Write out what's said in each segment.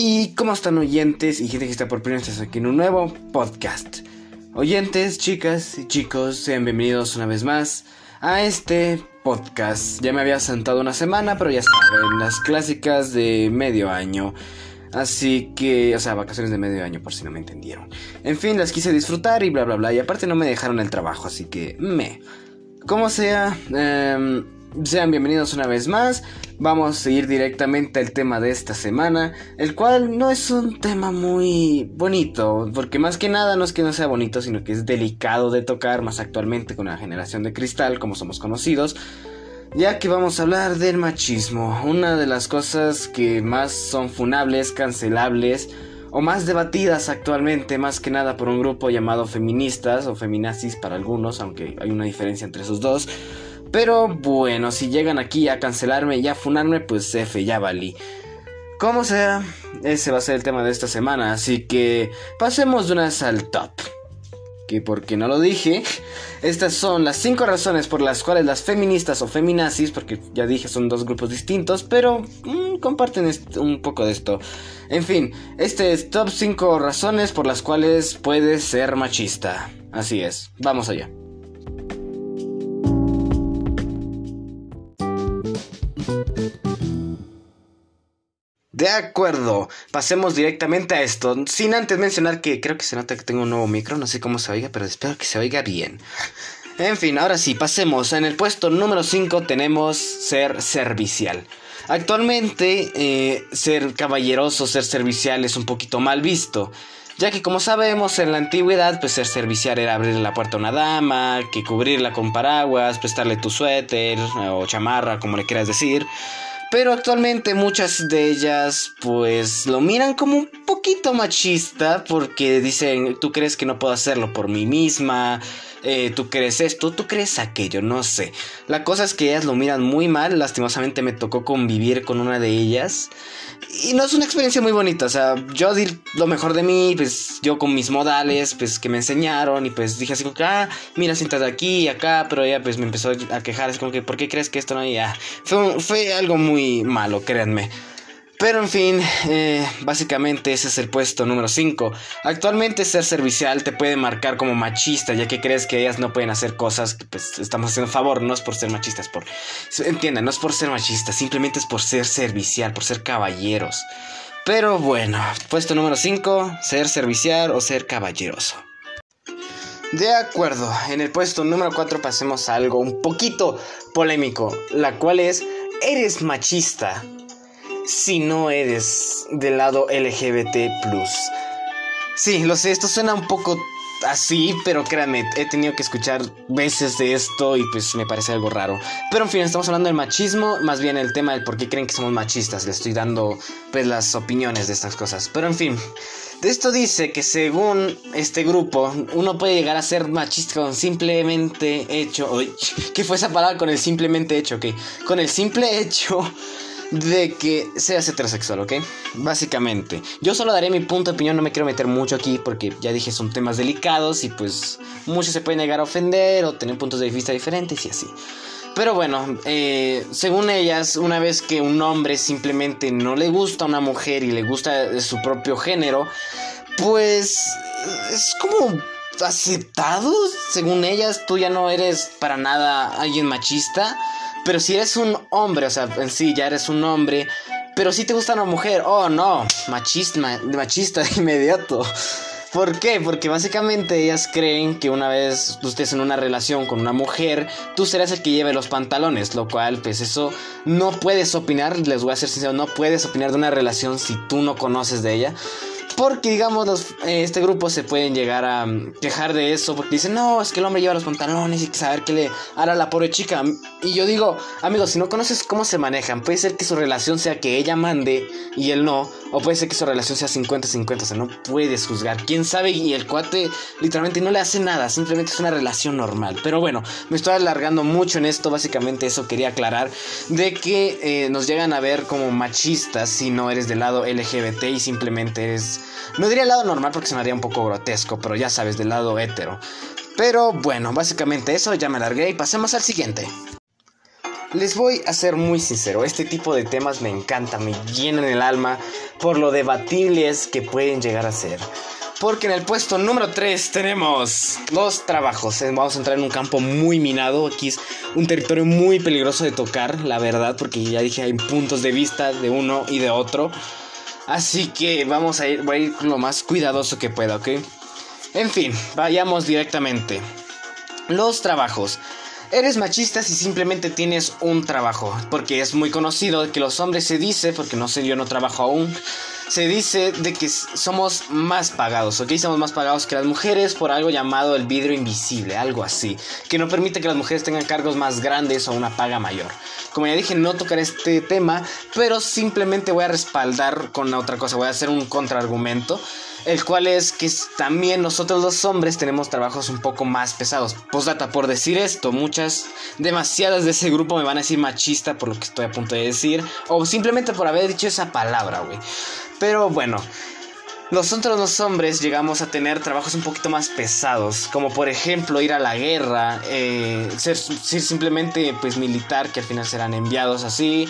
¿Y cómo están oyentes y gente que está por primera vez aquí en un nuevo podcast? Oyentes, chicas y chicos, sean bienvenidos una vez más a este podcast. Ya me había sentado una semana, pero ya saben, las clásicas de medio año. Así que, o sea, vacaciones de medio año, por si no me entendieron. En fin, las quise disfrutar y bla, bla, bla. Y aparte no me dejaron el trabajo, así que me. Como sea, eh, sean bienvenidos una vez más. Vamos a ir directamente al tema de esta semana, el cual no es un tema muy bonito, porque más que nada no es que no sea bonito, sino que es delicado de tocar más actualmente con la generación de cristal, como somos conocidos, ya que vamos a hablar del machismo, una de las cosas que más son funables, cancelables, o más debatidas actualmente, más que nada por un grupo llamado feministas o feminazis para algunos, aunque hay una diferencia entre esos dos. Pero bueno, si llegan aquí a cancelarme y a funarme, pues F, ya valí. Como sea, ese va a ser el tema de esta semana, así que pasemos de una vez al top. Que porque no lo dije, estas son las 5 razones por las cuales las feministas o feminazis, porque ya dije son dos grupos distintos, pero mmm, comparten un poco de esto. En fin, este es top 5 razones por las cuales puedes ser machista. Así es, vamos allá. De acuerdo, pasemos directamente a esto, sin antes mencionar que creo que se nota que tengo un nuevo micro, no sé cómo se oiga, pero espero que se oiga bien. En fin, ahora sí, pasemos. En el puesto número 5 tenemos ser servicial. Actualmente, eh, ser caballeroso, ser servicial es un poquito mal visto. Ya que como sabemos en la antigüedad, pues ser servicial era abrirle la puerta a una dama, que cubrirla con paraguas, prestarle tu suéter o chamarra, como le quieras decir. Pero actualmente muchas de ellas pues lo miran como un poquito machista porque dicen, tú crees que no puedo hacerlo por mí misma, eh, tú crees esto, tú crees aquello, no sé. La cosa es que ellas lo miran muy mal, lastimosamente me tocó convivir con una de ellas y no es una experiencia muy bonita, o sea, yo di lo mejor de mí, pues yo con mis modales, pues que me enseñaron y pues dije así como que, ah, mira, siéntate aquí y acá, pero ella pues me empezó a quejar, así como que, ¿por qué crees que esto no? Y ya, fue, fue algo muy malo, créanme. Pero en fin, eh, básicamente ese es el puesto número 5. Actualmente ser servicial te puede marcar como machista, ya que crees que ellas no pueden hacer cosas que pues estamos haciendo favor, no es por ser machistas, por... Entiendan, no es por ser machistas, simplemente es por ser servicial, por ser caballeros. Pero bueno, puesto número 5, ser servicial o ser caballeroso. De acuerdo, en el puesto número 4 pasemos a algo un poquito polémico, la cual es, eres machista si no eres del lado LGBT. Sí, lo sé, esto suena un poco así, pero créanme, he tenido que escuchar veces de esto y pues me parece algo raro. Pero en fin, estamos hablando del machismo, más bien el tema del por qué creen que somos machistas. Le estoy dando pues las opiniones de estas cosas. Pero en fin, de esto dice que según este grupo, uno puede llegar a ser machista con simplemente hecho. ¿Qué fue esa palabra con el simplemente hecho? Ok, con el simple hecho de que seas heterosexual, ¿ok? Básicamente. Yo solo daré mi punto de opinión, no me quiero meter mucho aquí porque ya dije son temas delicados y pues muchos se pueden llegar a ofender o tener puntos de vista diferentes y así. Pero bueno, eh, según ellas, una vez que un hombre simplemente no le gusta a una mujer y le gusta su propio género, pues es como aceptado. Según ellas, tú ya no eres para nada alguien machista pero si eres un hombre, o sea, en sí ya eres un hombre, pero si te gusta una mujer, oh no, machista, machista de inmediato. ¿Por qué? Porque básicamente ellas creen que una vez tú estés en una relación con una mujer, tú serás el que lleve los pantalones, lo cual pues eso no puedes opinar, les voy a ser sincero, no puedes opinar de una relación si tú no conoces de ella. Porque, digamos, este grupo se pueden llegar a mm, quejar de eso. Porque dicen, no, es que el hombre lleva los pantalones y que saber qué le hará la pobre chica. Y yo digo, amigos, si no conoces cómo se manejan, puede ser que su relación sea que ella mande y él no. O puede ser que su relación sea 50-50. O sea, no puedes juzgar. Quién sabe. Y el cuate literalmente no le hace nada. Simplemente es una relación normal. Pero bueno, me estoy alargando mucho en esto. Básicamente, eso quería aclarar. De que eh, nos llegan a ver como machistas si no eres del lado LGBT y simplemente eres no diría el lado normal porque sonaría un poco grotesco, pero ya sabes, del lado hetero. Pero bueno, básicamente eso, ya me largué y pasemos al siguiente. Les voy a ser muy sincero, este tipo de temas me encanta, me llenan el alma por lo debatibles que pueden llegar a ser. Porque en el puesto número 3 tenemos los trabajos. Eh, vamos a entrar en un campo muy minado. Aquí es un territorio muy peligroso de tocar, la verdad, porque ya dije, hay puntos de vista de uno y de otro. Así que vamos a ir, voy a ir lo más cuidadoso que pueda, ¿ok? En fin, vayamos directamente. Los trabajos. Eres machista si simplemente tienes un trabajo, porque es muy conocido que los hombres se dice, porque no sé, yo no trabajo aún, se dice de que somos más pagados, ¿ok? Somos más pagados que las mujeres por algo llamado el vidrio invisible, algo así, que no permite que las mujeres tengan cargos más grandes o una paga mayor. Como ya dije, no tocaré este tema, pero simplemente voy a respaldar con otra cosa, voy a hacer un contraargumento el cual es que también nosotros los hombres tenemos trabajos un poco más pesados. Postdata, por decir esto, muchas, demasiadas de ese grupo me van a decir machista por lo que estoy a punto de decir, o simplemente por haber dicho esa palabra, güey. Pero bueno, nosotros los hombres llegamos a tener trabajos un poquito más pesados, como por ejemplo ir a la guerra, eh, ser, simplemente pues militar, que al final serán enviados así,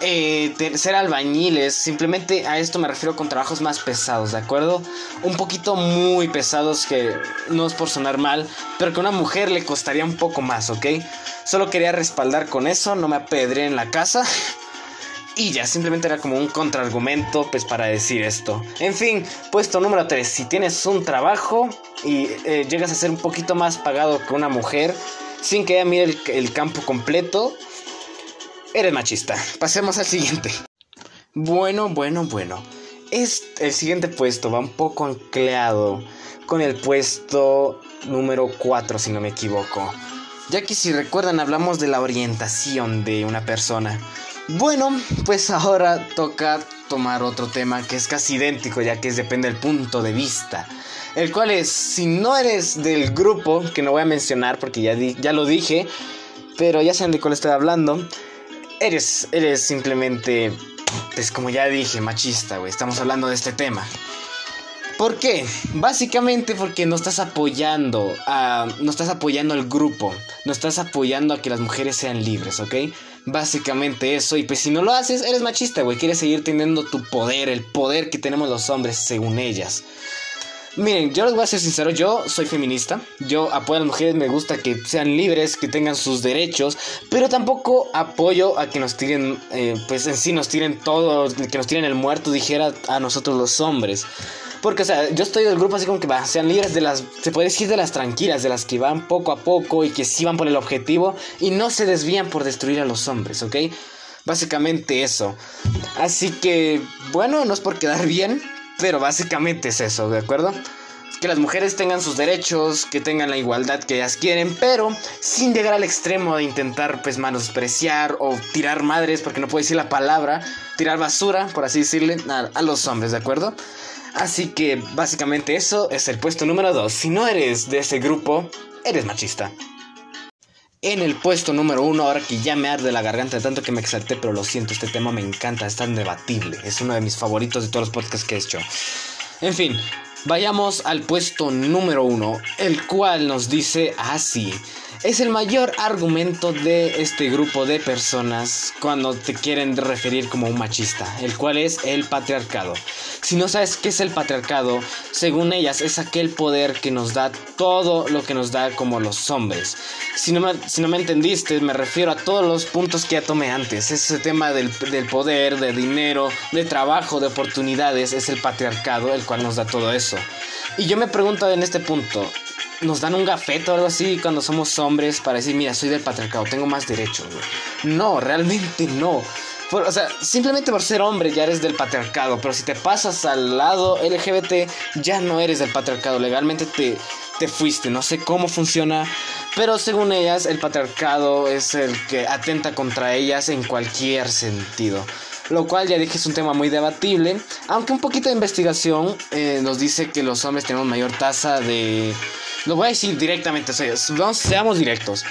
eh, ser albañiles, simplemente a esto me refiero con trabajos más pesados, ¿de acuerdo? Un poquito muy pesados que no es por sonar mal, pero que a una mujer le costaría un poco más, ¿ok? Solo quería respaldar con eso, no me apedré en la casa. Y ya, simplemente era como un contraargumento pues para decir esto. En fin, puesto número 3. Si tienes un trabajo y eh, llegas a ser un poquito más pagado que una mujer, sin que ella mire el, campo completo, Eres machista. Pasemos al siguiente. Bueno, bueno, bueno. Es el siguiente puesto va un poco ancleado con el puesto número 4, si no me equivoco. Ya que si recuerdan hablamos de la orientación de una persona. Bueno, pues ahora toca tomar otro tema que es casi idéntico, ya que es, depende del punto de vista. El cual es, si no eres del grupo, que no voy a mencionar porque ya, ya lo dije, pero ya saben de cuál estoy hablando eres, eres simplemente, pues como ya dije, machista, güey. Estamos hablando de este tema. ¿Por qué? Básicamente porque no estás apoyando a. No estás apoyando al grupo. No estás apoyando a que las mujeres sean libres, ¿ok? Básicamente eso. Y pues si no lo haces, eres machista, güey. Quieres seguir teniendo tu poder, el poder que tenemos los hombres según ellas. Miren, yo les voy a ser sincero, yo soy feminista, yo apoyo a las mujeres, me gusta que sean libres, que tengan sus derechos, pero tampoco apoyo a que nos tiren, eh, pues en sí nos tiren todo, que nos tiren el muerto, dijera a nosotros los hombres. Porque, o sea, yo estoy del grupo así como que va, sean libres de las, se puede decir de las tranquilas, de las que van poco a poco y que sí van por el objetivo y no se desvían por destruir a los hombres, ¿ok? Básicamente eso. Así que, bueno, no es por quedar bien, pero básicamente es eso, ¿de acuerdo? Que las mujeres tengan sus derechos, que tengan la igualdad que ellas quieren, pero sin llegar al extremo de intentar pues menospreciar o tirar madres, porque no puedo decir la palabra, tirar basura, por así decirle, a, los hombres, ¿de acuerdo? Así que básicamente eso es el puesto número 2. Si no eres de ese grupo, eres machista. En el puesto número uno, ahora que ya me arde la garganta tanto que me exalté, pero lo siento, este tema me encanta, es tan debatible, es uno de mis favoritos de todos los podcasts que he hecho. En fin, vayamos al puesto número uno, el cual nos dice así es el mayor argumento de este grupo de personas cuando te quieren referir como un machista, el cual es el patriarcado. Si no sabes qué es el patriarcado, según ellas es aquel poder que nos da todo lo que nos da como los hombres. Si no me, si no me entendiste, me refiero a todos los puntos que ya tomé antes. Ese tema del, del poder, de dinero, de trabajo, de oportunidades, es el patriarcado el cual nos da todo eso. Y yo me pregunto en este punto, nos dan un gafeto o algo así cuando somos hombres para decir, mira, soy del patriarcado, tengo más derechos, No, realmente no. o sea, simplemente por ser hombre ya eres del patriarcado, pero si te pasas al lado LGBT ya no eres del patriarcado, legalmente te, te fuiste, no sé cómo funciona, pero según ellas el patriarcado es el que atenta contra ellas en cualquier sentido. Lo cual ya dije es un tema muy debatible, aunque un poquito de investigación eh, nos dice que los hombres tenemos mayor tasa de lo voy a decir directamente, seamos directos.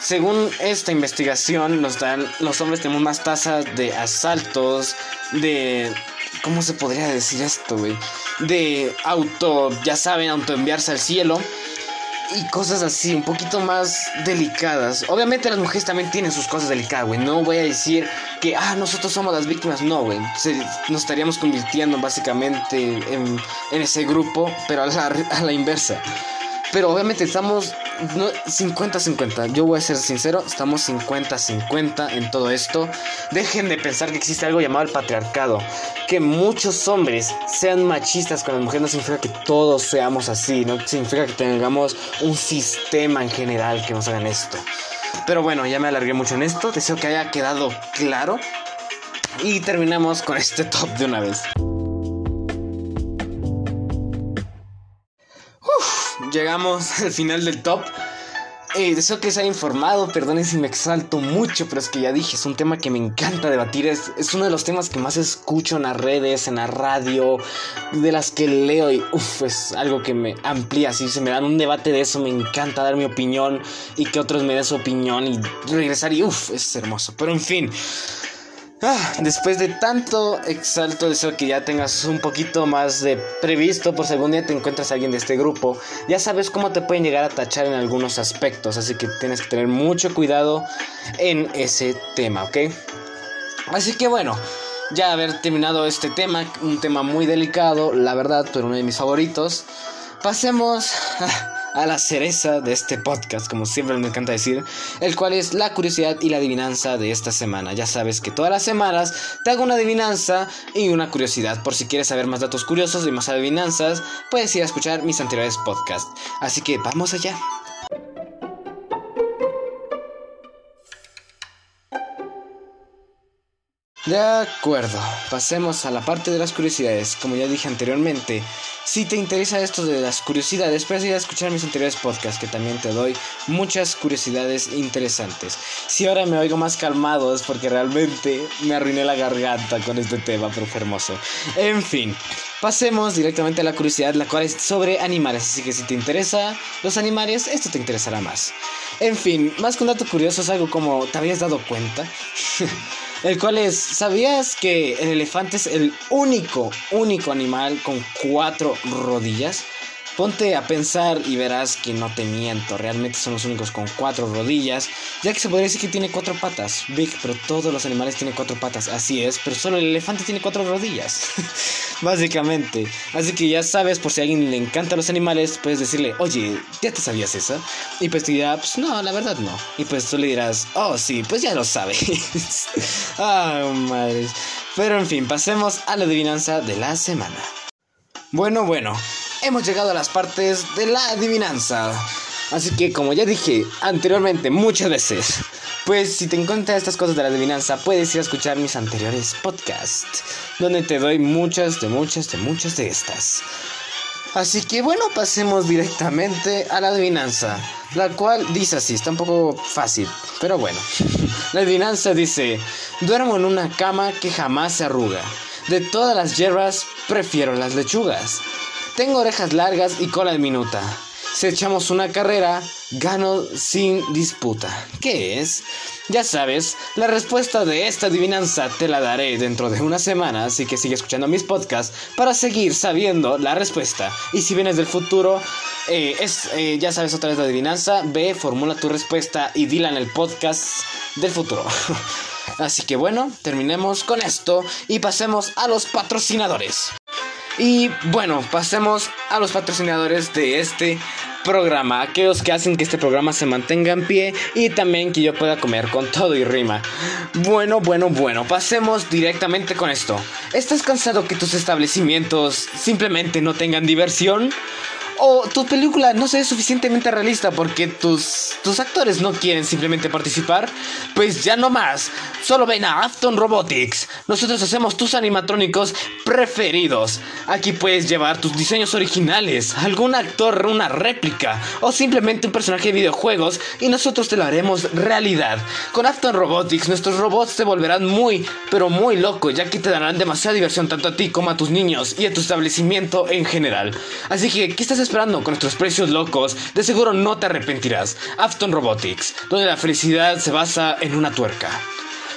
Según esta investigación, dan, los hombres tenemos más tasas de asaltos, de... ¿Cómo se podría decir esto, güey? De auto, ya saben, autoenviarse al cielo. y cosas así, un poquito más delicadas. Obviamente las mujeres también tienen sus cosas delicadas, güey. No voy a decir que, ah, nosotros somos las víctimas. No, güey. Nos estaríamos convirtiendo básicamente en, en ese grupo, pero a la, a la inversa. Pero obviamente estamos 50-50. Yo voy a ser sincero, estamos 50-50 en todo esto. Dejen de pensar que existe algo llamado el patriarcado. Que muchos hombres sean machistas con las mujeres no significa que todos seamos así. No significa que tengamos un sistema en general que nos hagan esto. Pero bueno, ya me alargué mucho en esto. Deseo que haya quedado claro. Y terminamos con este top de una vez. Llegamos al final del top. Eh, deseo que se haya informado, perdonen si me exalto mucho, pero es que ya dije, es un tema que me encanta debatir, es, es uno de los temas que más escucho en las redes, en la radio, de las que leo y uff, es algo que me amplía, si se me dan un debate de eso, me encanta dar mi opinión y que otros me den su opinión y regresar y uff, es hermoso, pero en fin. Ah, después de tanto exalto, deseo que ya tengas un poquito más de previsto por si algún día te encuentras a alguien de este grupo. Ya sabes cómo te pueden llegar a tachar en algunos aspectos, así que tienes que tener mucho cuidado en ese tema, ¿ok? Así que bueno, ya haber terminado este tema, un tema muy delicado, la verdad, pero uno de mis favoritos, pasemos a la cereza de este podcast, como siempre me encanta decir, el cual es la curiosidad y la adivinanza de esta semana. Ya sabes que todas las semanas te hago una adivinanza y una curiosidad. Por si quieres saber más datos curiosos y más adivinanzas, puedes ir a escuchar mis anteriores podcasts. Así que vamos allá. De acuerdo, pasemos a la parte de las curiosidades. Como ya dije anteriormente, si te interesa esto de las curiosidades, puedes ir a escuchar mis anteriores podcasts, que también te doy muchas curiosidades interesantes. Si ahora me oigo más calmado es porque realmente me arruiné la garganta con este tema, pero fue hermoso. En fin, pasemos directamente a la curiosidad, la cual es sobre animales. Así que si te interesa los animales, esto te interesará más. En fin, más que un dato curioso es algo como, ¿te habías dado cuenta? el cual es, ¿sabías que el elefante es el único, único animal con cuatro rodillas? Ponte a pensar y verás que no te miento, realmente son los únicos con cuatro rodillas, ya que se podría decir que tiene cuatro patas. Big, pero todos los animales tienen cuatro patas, así es, pero solo el elefante tiene cuatro rodillas, básicamente. Así que ya sabes, por si a alguien le encantan los animales, puedes decirle, oye, ¿ya te sabías eso? Y pues te dirá, pues no, la verdad no. Y pues tú le dirás, oh sí, pues ya lo sabes. ah, madres. Pero en fin, pasemos a la adivinanza de la semana. Bueno, bueno, hemos llegado a las partes de la adivinanza. Así que como ya dije anteriormente muchas veces, pues si te encuentras estas cosas de la adivinanza, puedes ir a escuchar mis anteriores podcasts, donde te doy muchas de muchas de muchas de estas. Así que bueno, pasemos directamente a la adivinanza, la cual dice así, está un poco fácil, pero bueno. La adivinanza dice, duermo en una cama que jamás se arruga. De todas las hierbas, prefiero las lechugas. Tengo orejas largas y cola diminuta. Si echamos una carrera, gano sin disputa. ¿Qué es? Ya sabes, la respuesta de esta adivinanza te la daré dentro de una semana, así que sigue escuchando mis podcasts para seguir sabiendo la respuesta. Y si vienes del futuro, eh, es, eh, ya sabes otra vez la adivinanza, ve, formula tu respuesta y dila en el podcast del futuro. así que bueno, terminemos con esto y pasemos a los patrocinadores. Y bueno, pasemos a los patrocinadores de este programa, aquellos que hacen que este programa se mantenga en pie y también que yo pueda comer con todo y rima. Bueno, bueno, bueno, pasemos directamente con esto. ¿Estás cansado que tus establecimientos simplemente no tengan diversión? O tu película no sea suficientemente realista porque tus, tus actores no quieren simplemente participar, pues ya no más. Solo ven a Afton Robotics. Nosotros hacemos tus animatrónicos preferidos. Aquí puedes llevar tus diseños originales, algún actor, una réplica o simplemente un personaje de videojuegos y nosotros te lo haremos realidad. Con Afton Robotics nuestros robots te volverán muy, pero muy loco ya que te darán demasiada diversión tanto a ti como a tus niños y a tu establecimiento en general. Así que, ¿qué estás esperando con nuestros precios locos, de seguro no te arrepentirás. Afton Robotics, donde la felicidad se basa en una tuerca.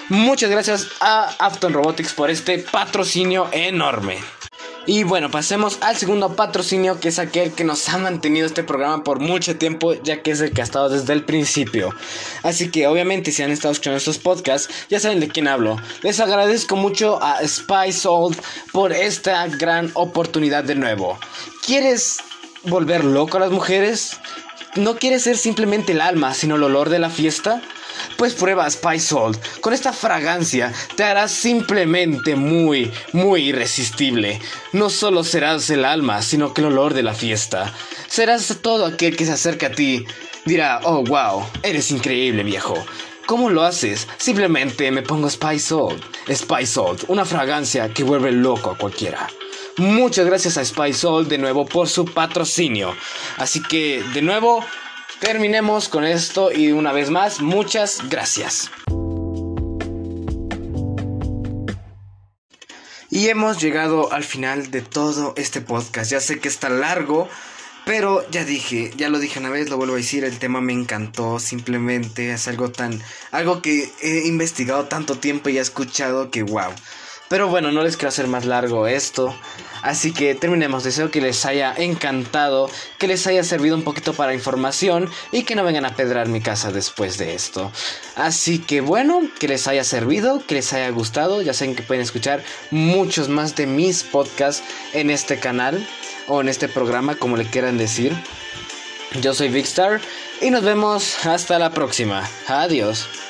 Muchas gracias a Afton Robotics por este patrocinio enorme. Y bueno, pasemos al segundo patrocinio, que es aquel que nos ha mantenido este programa por mucho tiempo, ya que es el que ha estado desde el principio. Así que obviamente si han estado escuchando estos podcasts, ya saben de quién hablo. Les agradezco mucho a Spice Old por esta gran oportunidad de nuevo. ¿Quieres volver loco a las mujeres? ¿No quieres ser simplemente el alma, sino el olor de la fiesta? Pues prueba Spice Salt. Con esta fragancia te harás simplemente muy, muy irresistible. No solo serás el alma, sino que el olor de la fiesta. Serás todo aquel que se acerque a ti. Dirá, oh wow, eres increíble viejo. ¿Cómo lo haces? Simplemente me pongo Spice Salt. Spice Salt, una fragancia que vuelve loco a cualquiera. Muchas gracias a Salt de nuevo por su patrocinio. Así que, de nuevo, terminemos con esto y una vez más, muchas gracias. Y hemos llegado al final de todo este podcast. Ya sé que está largo, pero ya dije, ya lo dije una vez, lo vuelvo a decir, el tema me encantó, simplemente es algo tan, algo que he investigado tanto tiempo y he escuchado que wow. Pero bueno, no les quiero hacer más largo esto. Así que terminemos. Deseo que les haya encantado, que les haya servido un poquito para información y que no vengan a pedrar mi casa después de esto. Así que bueno, que les haya servido, que les haya gustado. Ya saben que pueden escuchar muchos más de mis podcasts en este canal o en este programa, como le quieran decir. Yo soy Vicstar y nos vemos hasta la próxima. Adiós.